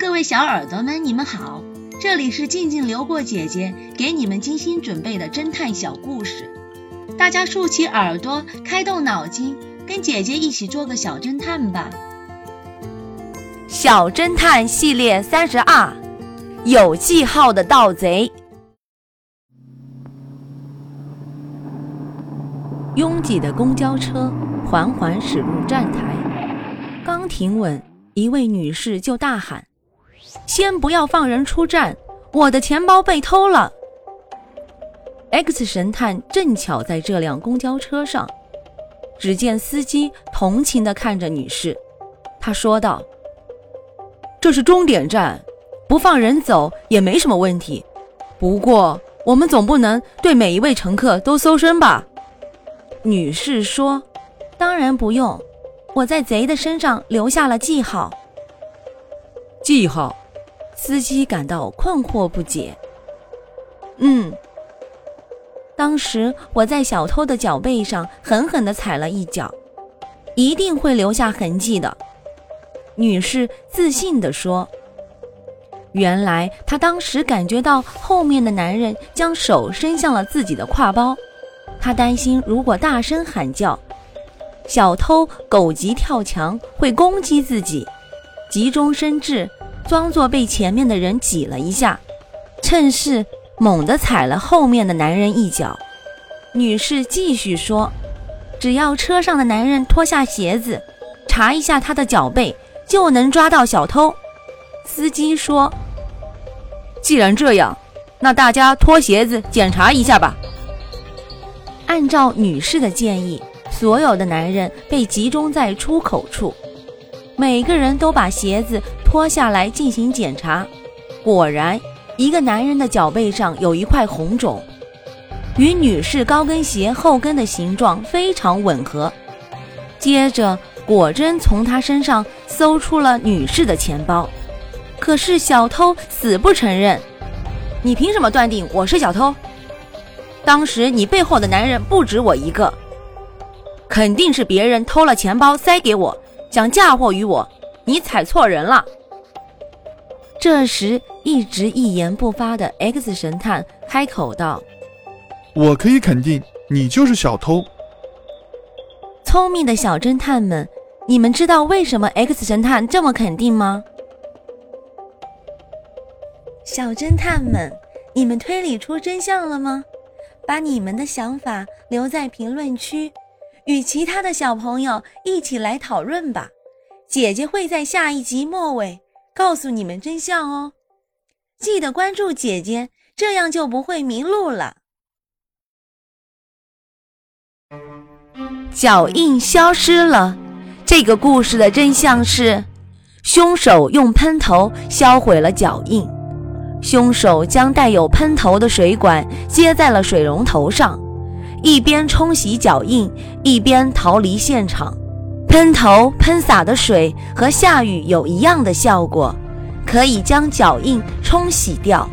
各位小耳朵们，你们好，这里是静静流过姐姐给你们精心准备的侦探小故事，大家竖起耳朵，开动脑筋，跟姐姐一起做个小侦探吧。小侦探系列三十二，有记号的盗贼。拥挤的公交车缓缓驶入站台，刚停稳，一位女士就大喊。先不要放人出站，我的钱包被偷了。X 神探正巧在这辆公交车上，只见司机同情地看着女士，他说道：“这是终点站，不放人走也没什么问题。不过我们总不能对每一位乘客都搜身吧？”女士说：“当然不用，我在贼的身上留下了记号。记号。”司机感到困惑不解。嗯，当时我在小偷的脚背上狠狠地踩了一脚，一定会留下痕迹的。女士自信地说：“原来她当时感觉到后面的男人将手伸向了自己的挎包，她担心如果大声喊叫，小偷狗急跳墙会攻击自己，急中生智。”装作被前面的人挤了一下，趁势猛地踩了后面的男人一脚。女士继续说：“只要车上的男人脱下鞋子，查一下他的脚背，就能抓到小偷。”司机说：“既然这样，那大家脱鞋子检查一下吧。”按照女士的建议，所有的男人被集中在出口处，每个人都把鞋子。脱下来进行检查，果然，一个男人的脚背上有一块红肿，与女士高跟鞋后跟的形状非常吻合。接着，果真从他身上搜出了女士的钱包，可是小偷死不承认。你凭什么断定我是小偷？当时你背后的男人不止我一个，肯定是别人偷了钱包塞给我，想嫁祸于我。你踩错人了。这时，一直一言不发的 X 神探开口道：“我可以肯定，你就是小偷。”聪明的小侦探们，你们知道为什么 X 神探这么肯定吗？小侦探们，你们推理出真相了吗？把你们的想法留在评论区，与其他的小朋友一起来讨论吧。姐姐会在下一集末尾。告诉你们真相哦！记得关注姐姐，这样就不会迷路了。脚印消失了。这个故事的真相是，凶手用喷头销毁了脚印。凶手将带有喷头的水管接在了水龙头上，一边冲洗脚印，一边逃离现场。喷头喷洒的水和下雨有一样的效果，可以将脚印冲洗掉。